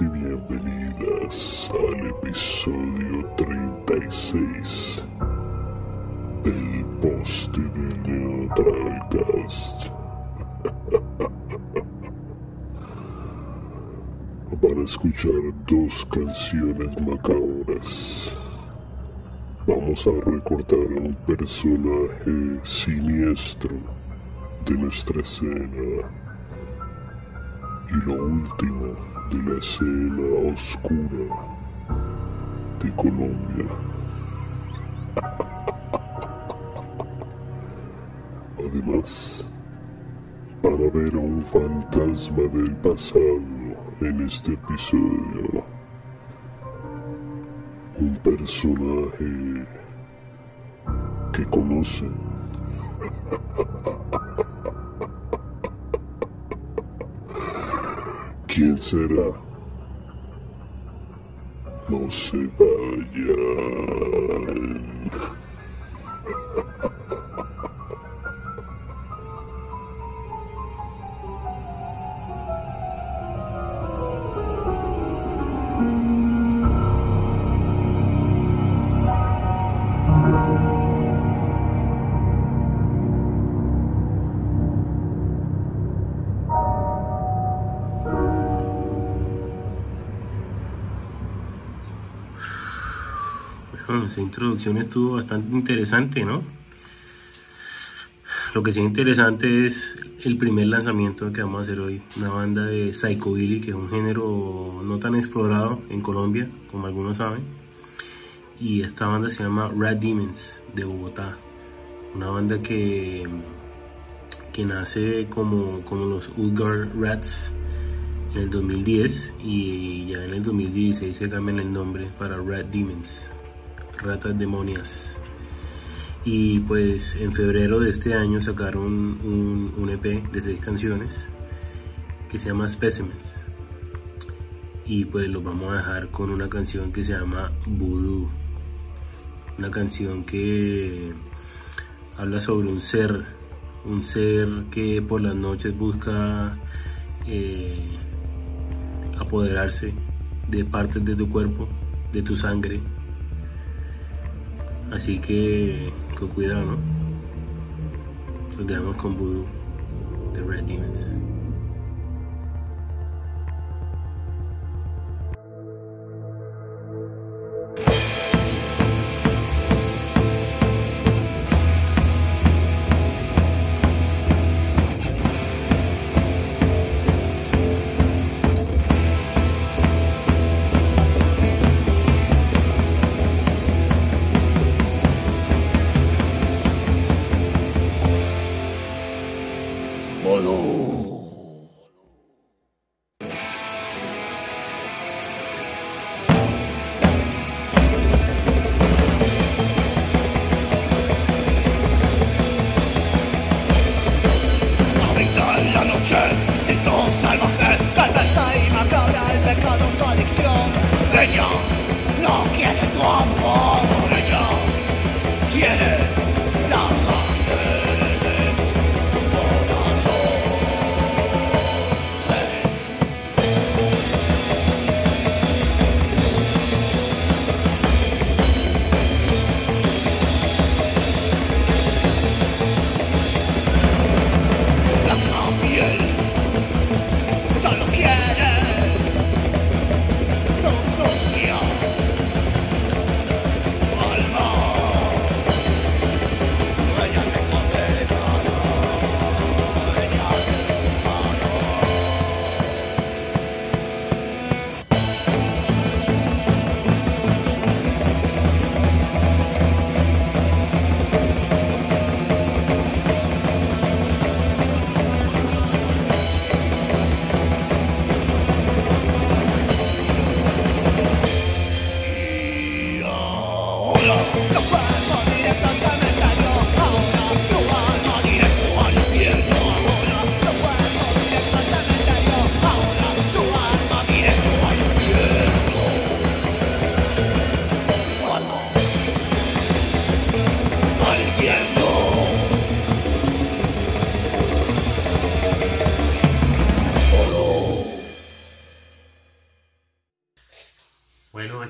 Y bienvenidas al episodio 36 del poste de Neutralcast. Van a escuchar dos canciones macabras. Vamos a recordar a un personaje siniestro de nuestra escena y lo último de la escena oscura de Colombia. Además, para ver a un fantasma del pasado en este episodio, un personaje que conocen. ¿Quién será? No se vayan. Bueno, esa introducción estuvo bastante interesante, ¿no? Lo que sí es interesante es el primer lanzamiento que vamos a hacer hoy. Una banda de Psychobilly, que es un género no tan explorado en Colombia, como algunos saben. Y esta banda se llama Rat Demons, de Bogotá. Una banda que, que nace como, como los Ulgar Rats en el 2010 y ya en el 2016 se cambian el nombre para Rat Demons, Ratas Demonias. Y pues en febrero de este año sacaron un, EP de seis canciones que se llama Specimens. Y pues los vamos a dejar con una canción que se llama Voodoo. Una canción que habla sobre un ser, un ser que por las noches busca eh, apoderarse de partes de tu cuerpo, de tu sangre. Así que con cuidado, ¿no? Nos dejamos con Voodoo de Red Demons. Ella no quiere tu amor, quiere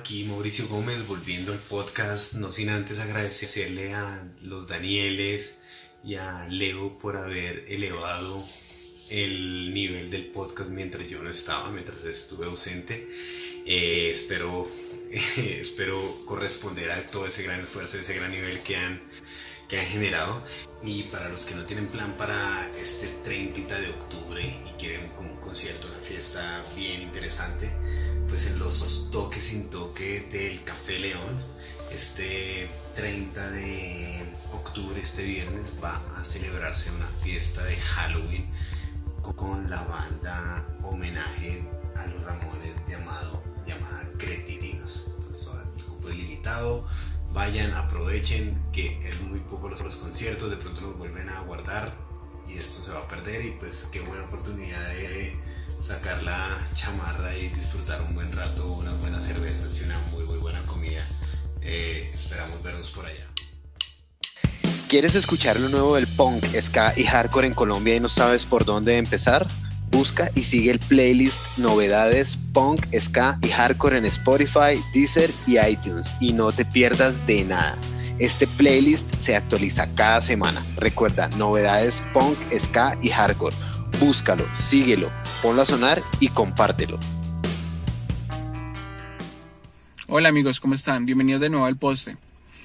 aquí Mauricio Gómez volviendo al podcast, no sin antes agradecerle a los Danieles y a Leo por haber elevado el nivel del podcast mientras yo no estaba, mientras estuve ausente. Eh, espero, espero corresponder a todo ese gran esfuerzo, ese gran nivel que han, que han generado. Y para los que no tienen plan para este 30 de octubre y quieren un concierto, una fiesta bien interesante, pues en los toques sin toque del Café León, este 30 de octubre, este viernes, va a celebrarse una fiesta de Halloween con la banda homenaje a los Ramones llamado, llamada Cretidinos. Entonces, el cupo es limitado, vayan, aprovechen que es muy poco los, conciertos, de pronto nos vuelven a guardar y esto se va a perder y pues qué buena oportunidad de sacar la chamarra y disfrutar un buen rato, unas buenas cervezas y una muy muy buena comida. Eh, esperamos vernos por allá. ¿Quieres escuchar lo nuevo del punk, ska y hardcore en Colombia y no sabes por dónde empezar? Busca y sigue el playlist Novedades Punk, Ska y Hardcore en Spotify, Deezer y iTunes y no te pierdas de nada. Este playlist se actualiza cada semana. Recuerda, Novedades Punk, Ska y Hardcore. Búscalo, síguelo, ponlo a sonar y compártelo. Hola amigos, ¿cómo están? Bienvenidos de nuevo al poste.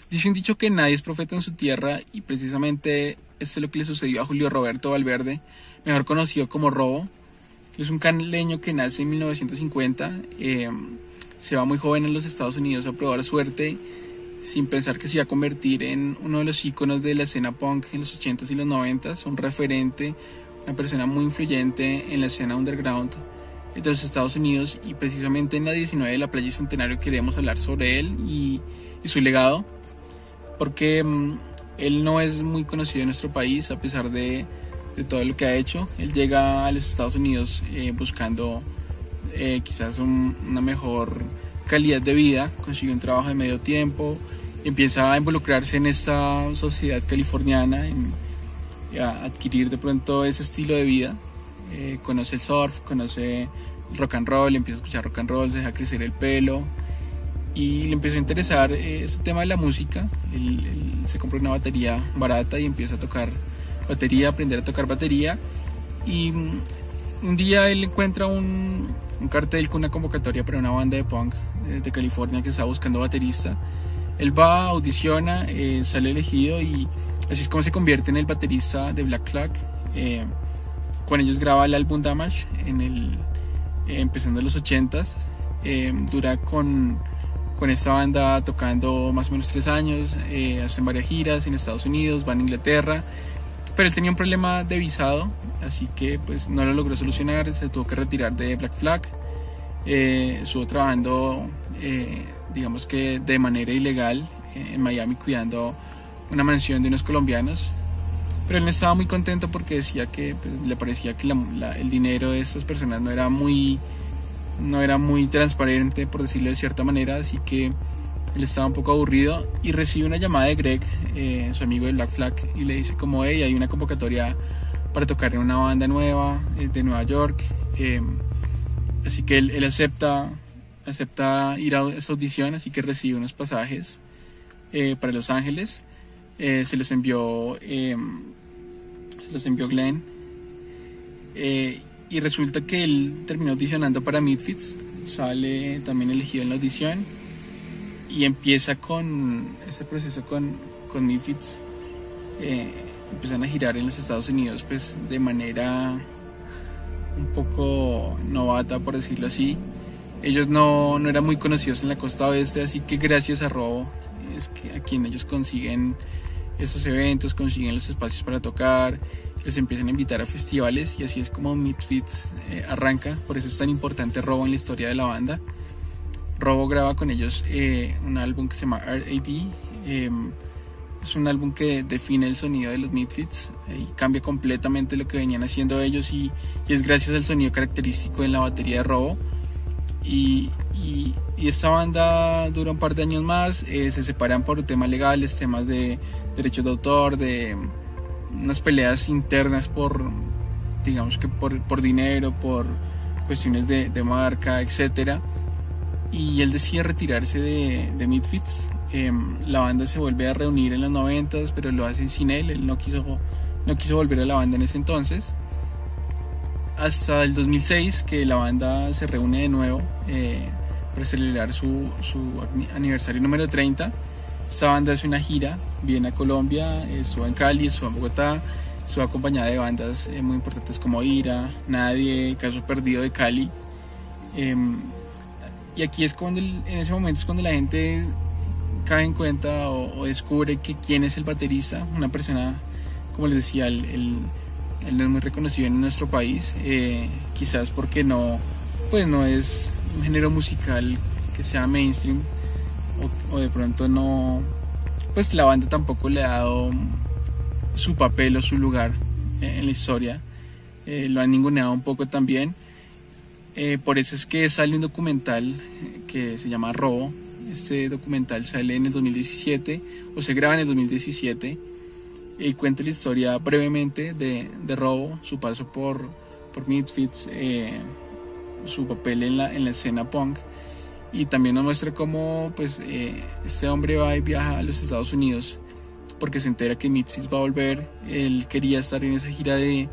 Dice un dicho que nadie es profeta en su tierra y precisamente esto es lo que le sucedió a Julio Roberto Valverde, mejor conocido como Robo. Es un caleño que nace en 1950, eh, se va muy joven en los Estados Unidos a probar suerte sin pensar que se iba a convertir en uno de los íconos de la escena punk en los 80s y los 90s, un referente, una persona muy influyente en la escena underground de los Estados Unidos y precisamente en la 19 de la Playa Centenario queremos hablar sobre él y, y su legado porque um, él no es muy conocido en nuestro país a pesar de, de, todo lo que ha hecho. Él llega a los Estados Unidos eh, buscando eh, quizás un, una mejor calidad de vida, consigue un trabajo de medio tiempo empieza a involucrarse en esta sociedad californiana, en, a adquirir de pronto ese estilo de vida. Eh, conoce el surf, conoce el rock and roll, empieza a escuchar rock and roll, se deja crecer el pelo y le empezó a interesar eh, este tema de la música. Él, él, se compró una batería barata y empieza a tocar batería, aprender a tocar batería. Y um, un día él encuentra un, un, cartel con una convocatoria para una banda de punk de, de California que estaba buscando baterista. Él va, audiciona, eh, sale elegido y así es como se convierte en el baterista de Black Flag. Eh, con ellos graba el álbum Damage en el, eh, empezando en los 80s. dura con con esta banda tocando más o menos tres años, eh, hacen varias giras en Estados Unidos, van a Inglaterra, pero él tenía un problema de visado, así que pues no lo logró solucionar, se tuvo que retirar de Black Flag, eh, estuvo trabajando eh, digamos que de manera ilegal en Miami cuidando una mansión de unos colombianos, pero él no estaba muy contento porque decía que pues, le parecía que el dinero de estas personas no era muy no era muy transparente, por decirlo de cierta manera, así que él estaba un poco aburrido y recibe una llamada de Greg, eh, su amigo de Black Flag, y le dice como, hey, hay una convocatoria para tocar en una banda nueva eh, de Nueva York, eh, así que él, acepta, acepta ir a esta audición, así que recibe unos pasajes para Los Ángeles, se los envió, se los envió Glenn, y resulta que él terminó audicionando para Midfits, sale también elegido en la audición y empieza con este proceso con, con Midfits. Eh, empiezan a girar en los Estados Unidos pues de manera un poco novata por decirlo así. Ellos no, no eran muy conocidos en la costa oeste, así que gracias a Robo es que a quien ellos consiguen esos eventos, consiguen los espacios para tocar, les empiezan a invitar a festivales y así es como Misfits eh, arranca, por eso es tan importante Robo en la historia de la banda. Robo graba con ellos eh, un álbum que se llama RAD, eh, es un álbum que define el sonido de los Misfits y cambia completamente lo que venían haciendo ellos y, es gracias al sonido característico en la batería de Robo. Y, y, y esta banda dura un par de años más, se separan por temas legales, temas de derechos de autor, de unas peleas internas por, digamos que por, por dinero, por cuestiones de, de marca, etc. y él decide retirarse de, de Midfits. Em, la banda se vuelve a reunir en los 90, pero lo hace sin él, él no quiso, no quiso volver a la banda en ese entonces. Hasta el 2006 que la banda se reúne de nuevo eh, para celebrar su, su aniversario número 30. Esta banda hace una gira, viene a Colombia, estuvo en Cali, estuvo en Bogotá, estuvo acompañada de bandas eh, muy importantes como Ira, Nadie, Caso Perdido de Cali. Y aquí es cuando, el- en ese momento es cuando la gente cae en cuenta o, descubre que quién es el baterista, una persona, como les decía, él, él- él no es muy reconocido en nuestro país, eh, quizás porque no, pues no es un género musical que sea mainstream o, o de pronto no, pues la banda tampoco le ha dado su papel o su lugar en la historia, eh, lo han ninguneado un poco también. Eh, por eso es que sale un documental eh, que se llama Robo. Este documental sale en el 2017 o se graba en el 2017 y cuenta la historia brevemente de, de Robo, su paso por, por eh, su papel en la, en la escena punk y también nos muestra cómo pues, este hombre va y viaja a los Estados Unidos porque se entera que Misfits va a volver. Él quería estar en esa gira de,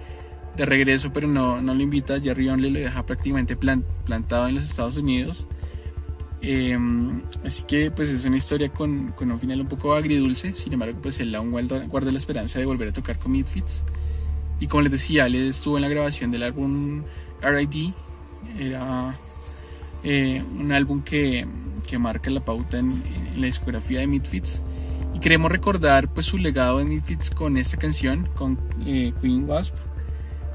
de regreso, pero no, no lo invita. Jerry Only lo deja prácticamente plan- plantado en los Estados Unidos. Eh, así que pues es una historia con, con un final un poco agridulce. Sin embargo, pues él aún guarda, guarda la esperanza de volver a tocar con Midfits. Y como les decía, él estuvo en la grabación del álbum R.I.D. Era eh, un álbum que, que marca la pauta en, la discografía de Midfits. Y queremos recordar pues su legado en Midfits con esta canción, con eh, Queen Wasp.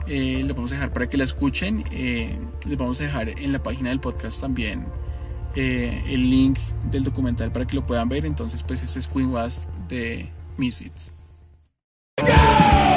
Eh, lo vamos a dejar para que la escuchen. Eh, les vamos a dejar en la página del podcast también eh, el link del documental para que lo puedan ver. Entonces, pues este es Queen Wasp de Misfits. Bueno,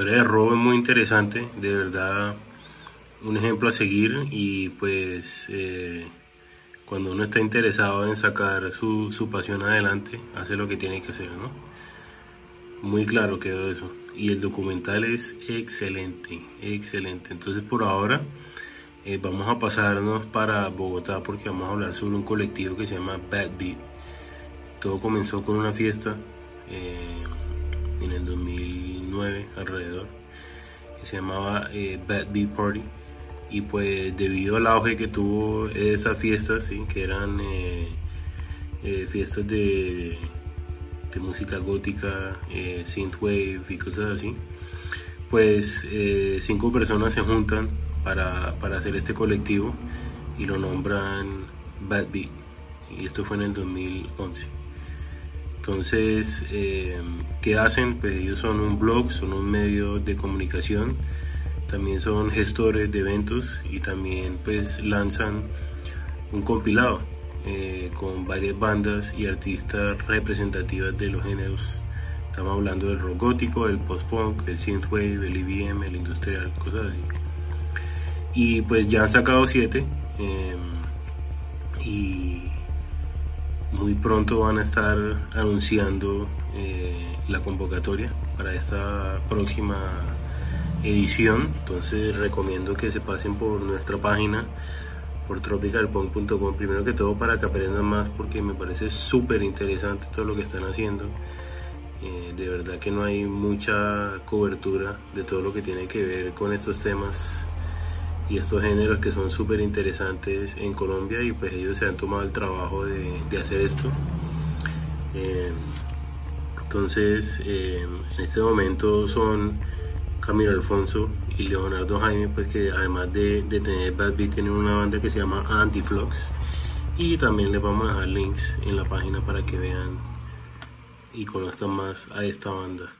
historia de Robo es muy interesante, de verdad un ejemplo a seguir y pues eh, cuando uno está interesado en sacar su, su pasión adelante, hace lo que tiene que hacer, ¿no? Muy claro quedó eso. Y el documental es excelente, excelente. Entonces por ahora eh, vamos a pasarnos para Bogotá porque vamos a hablar sobre un colectivo que se llama Bad Beat. Todo comenzó con una fiesta eh, en el 2009 alrededor que se llamaba eh, Bad Beat Party y pues debido al auge que tuvo esa fiesta ¿sí? que eran eh, eh, fiestas de, de música gótica synthwave y cosas así pues cinco personas se juntan para, para hacer este colectivo y lo nombran Bad Beat y esto fue en el 2011 entonces, eh, ¿qué hacen? Pues ellos son un blog, son un medio de comunicación, también son gestores de eventos y también pues lanzan un compilado eh, con varias bandas y artistas representativas de los géneros. Estamos hablando del rock gótico, el post-punk, el synthwave, el EBM, el industrial, cosas así. Y pues ya han sacado siete. eh, y muy pronto van a estar anunciando eh, la convocatoria para esta próxima edición. Entonces recomiendo que se pasen por nuestra página por tropicalpunk.com primero que todo para que aprendan más porque me parece súper interesante todo lo que están haciendo. Eh, de verdad que no hay mucha cobertura de todo lo que tiene que ver con estos temas y estos géneros que son súper interesantes en Colombia y pues ellos se han tomado el trabajo de, de hacer esto Eh, entonces eh, en este momento son Camilo Alfonso y Leonardo Jaime, pues que además de, de tener Bad Beat tienen una banda que se llama Antiflux y también les vamos a dejar links en la página para que vean y conozcan más a esta banda.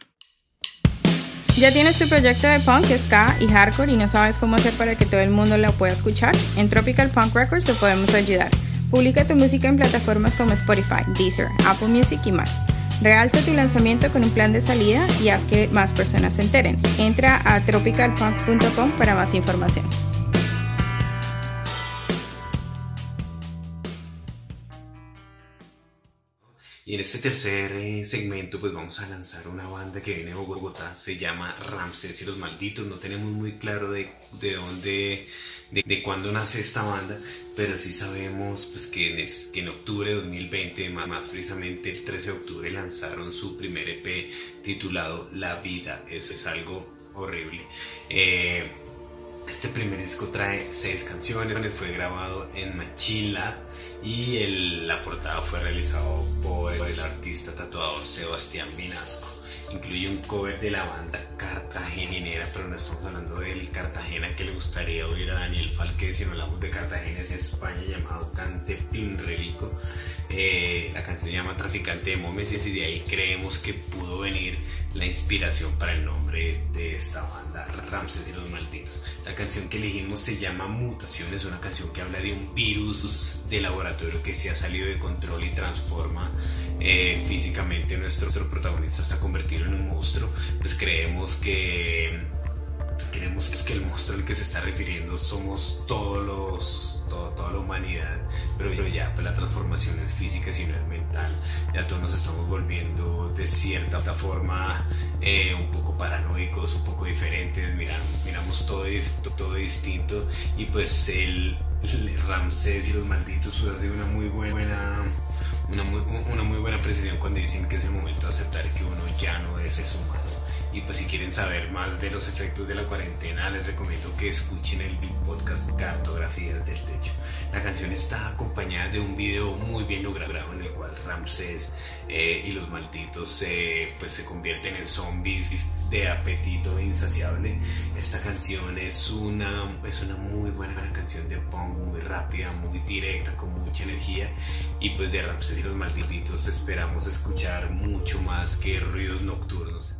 ¿Ya tienes tu proyecto de punk, ska y hardcore y no sabes cómo hacer para que todo el mundo lo pueda escuchar? En Tropical Punk Records te podemos ayudar. Publica tu música en plataformas como Spotify, Deezer, Apple Music y más. Realza tu lanzamiento con un plan de salida y haz que más personas se enteren. Entra a tropicalpunk.com para más información. Y en este tercer eh, segmento pues vamos a lanzar una banda que viene de Bogotá, se llama Ramses y los Malditos, no tenemos muy claro de, de dónde, de, cuándo nace esta banda, pero sí sabemos pues que en, que en octubre de 2020, más, más precisamente el 13 de octubre lanzaron su primer EP titulado La Vida, eso es algo horrible. Eh, este primer disco trae seis canciones, fue grabado en Machila y el- la portada fue realizado por el artista tatuador Sebastián Vinasco. Incluye un cover de la banda cartagenera, pero no estamos hablando del Cartagena que le gustaría oír a Daniel Falque, sino hablamos de Cartagena es España llamado Cante Pinrelico. Eh, la canción se llama Traficante de Momes y de ahí creemos que pudo venir la inspiración para el nombre de esta banda, Ramses y los Malditos. La canción que elegimos se llama Mutación, es una canción que habla de un virus de laboratorio que se ha salido de control y transforma eh, físicamente nuestro, nuestro protagonista hasta convertirlo en un monstruo. Pues creemos que creemos que el monstruo al que se está refiriendo somos todos los, toda la humanidad, pero, pero ya pues la transformación es física, sino es mental. Ya todos nos estamos volviendo de cierta forma eh, un poco paranoicos, un poco diferentes, miran, miramos todo, todo distinto y pues el, Ramsés y los malditos pues hace una muy buena una muy, una muy buena precisión cuando dicen que es el momento de aceptar que uno ya no es humano. Y pues si quieren saber más de los efectos de la cuarentena, les recomiendo que escuchen el podcast Cartografías del Techo. La canción está acompañada de un video muy bien logrado en el cual Ramsés eh, y los malditos pues se convierten en zombies de apetito insaciable. Esta canción es una, es una muy buena canción de punk, muy rápida, muy directa, con mucha energía. Y pues de Ramsés y los malditos esperamos escuchar mucho más que ruidos nocturnos.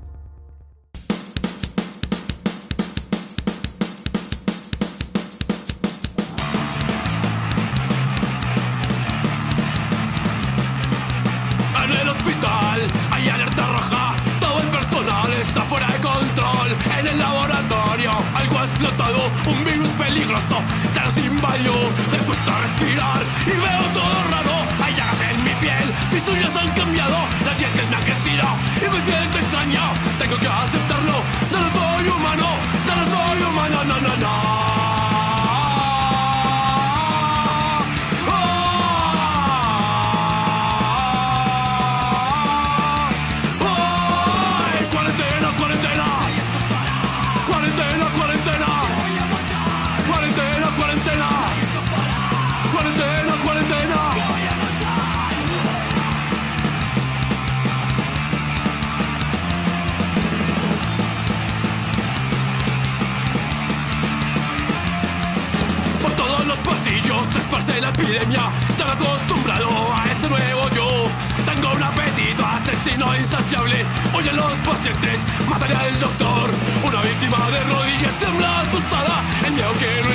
Me cuesta respirar y veo todo raro. Hay llagas en mi piel, mis uñas han cambiado, asustada El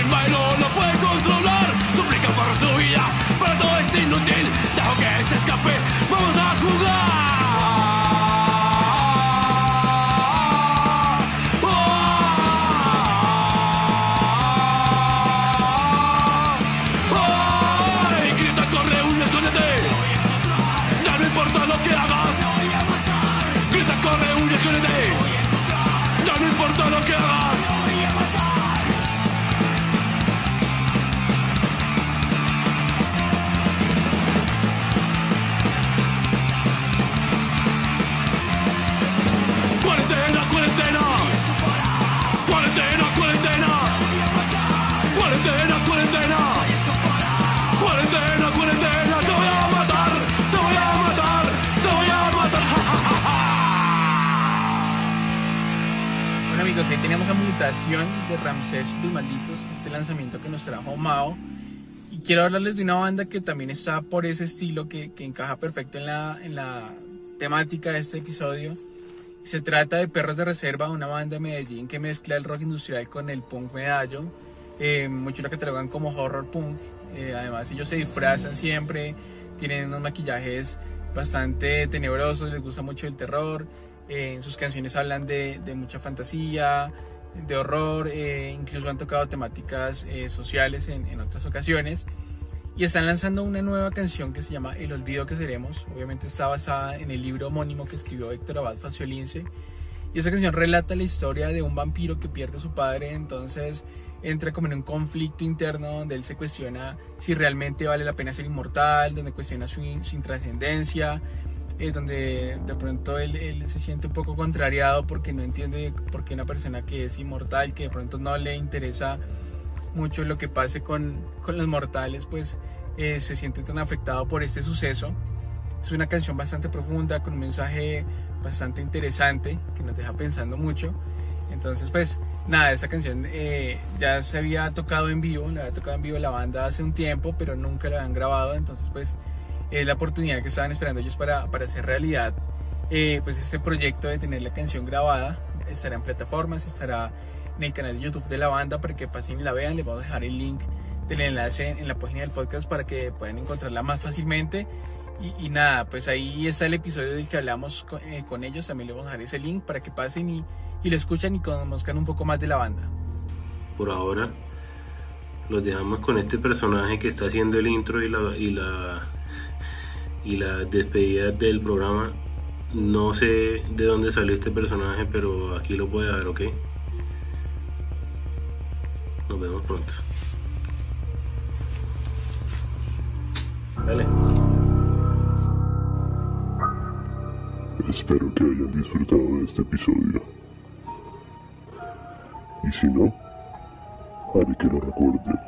teníamos la mutación de Ramsés los Malditos, este lanzamiento que nos trajo Mao. Y quiero hablarles de una banda que también está por ese estilo, que, que encaja perfecto en la, en la temática de este episodio. Se trata de Perros de Reserva, una banda de Medellín que mezcla el rock industrial con el punk medallo. Eh, muchos lo catalogan como horror punk. Eh, además, ellos se disfrazan siempre, tienen unos maquillajes bastante tenebrosos, les gusta mucho el terror. Eh, sus canciones hablan de, mucha fantasía, de horror, eh, incluso han tocado temáticas eh, sociales en, otras ocasiones. Y están lanzando una nueva canción que se llama El olvido que seremos. Obviamente está basada en el libro homónimo que escribió Héctor Abad Faciolince. Y esa canción relata la historia de un vampiro que pierde a su padre, entonces entra como en un conflicto interno donde él se cuestiona si realmente vale la pena ser inmortal, donde cuestiona su, su intrascendencia, eh, donde de pronto él, se siente un poco contrariado porque no entiende por qué una persona que es inmortal, que de pronto no le interesa mucho lo que pase con, con los mortales, pues eh, se siente tan afectado por este suceso. Es una canción bastante profunda, con un mensaje bastante interesante, que nos deja pensando mucho. Entonces, pues nada, esa canción eh, ya se había tocado en vivo, la había tocado en vivo la banda hace un tiempo, pero nunca la habían grabado, entonces pues es la oportunidad que estaban esperando ellos para, para hacer realidad eh, pues este proyecto de tener la canción grabada. Estará en plataformas, estará en el canal de YouTube de la banda para que pasen y la vean. Les voy a dejar el link del enlace en la página del podcast para que puedan encontrarla más fácilmente. Y, y nada, pues ahí está el episodio del que hablamos con, eh, con ellos. También les voy a dejar ese link para que pasen y, y lo escuchan y conozcan un poco más de la banda. Por ahora los dejamos con este personaje que está haciendo el intro y la, y la, y la despedida del programa. No sé de dónde salió este personaje, pero aquí lo puede ver, ¿ok? Nos vemos pronto. Dale. Espero que hayan disfrutado de este episodio. Y si no, haré que lo recuerden.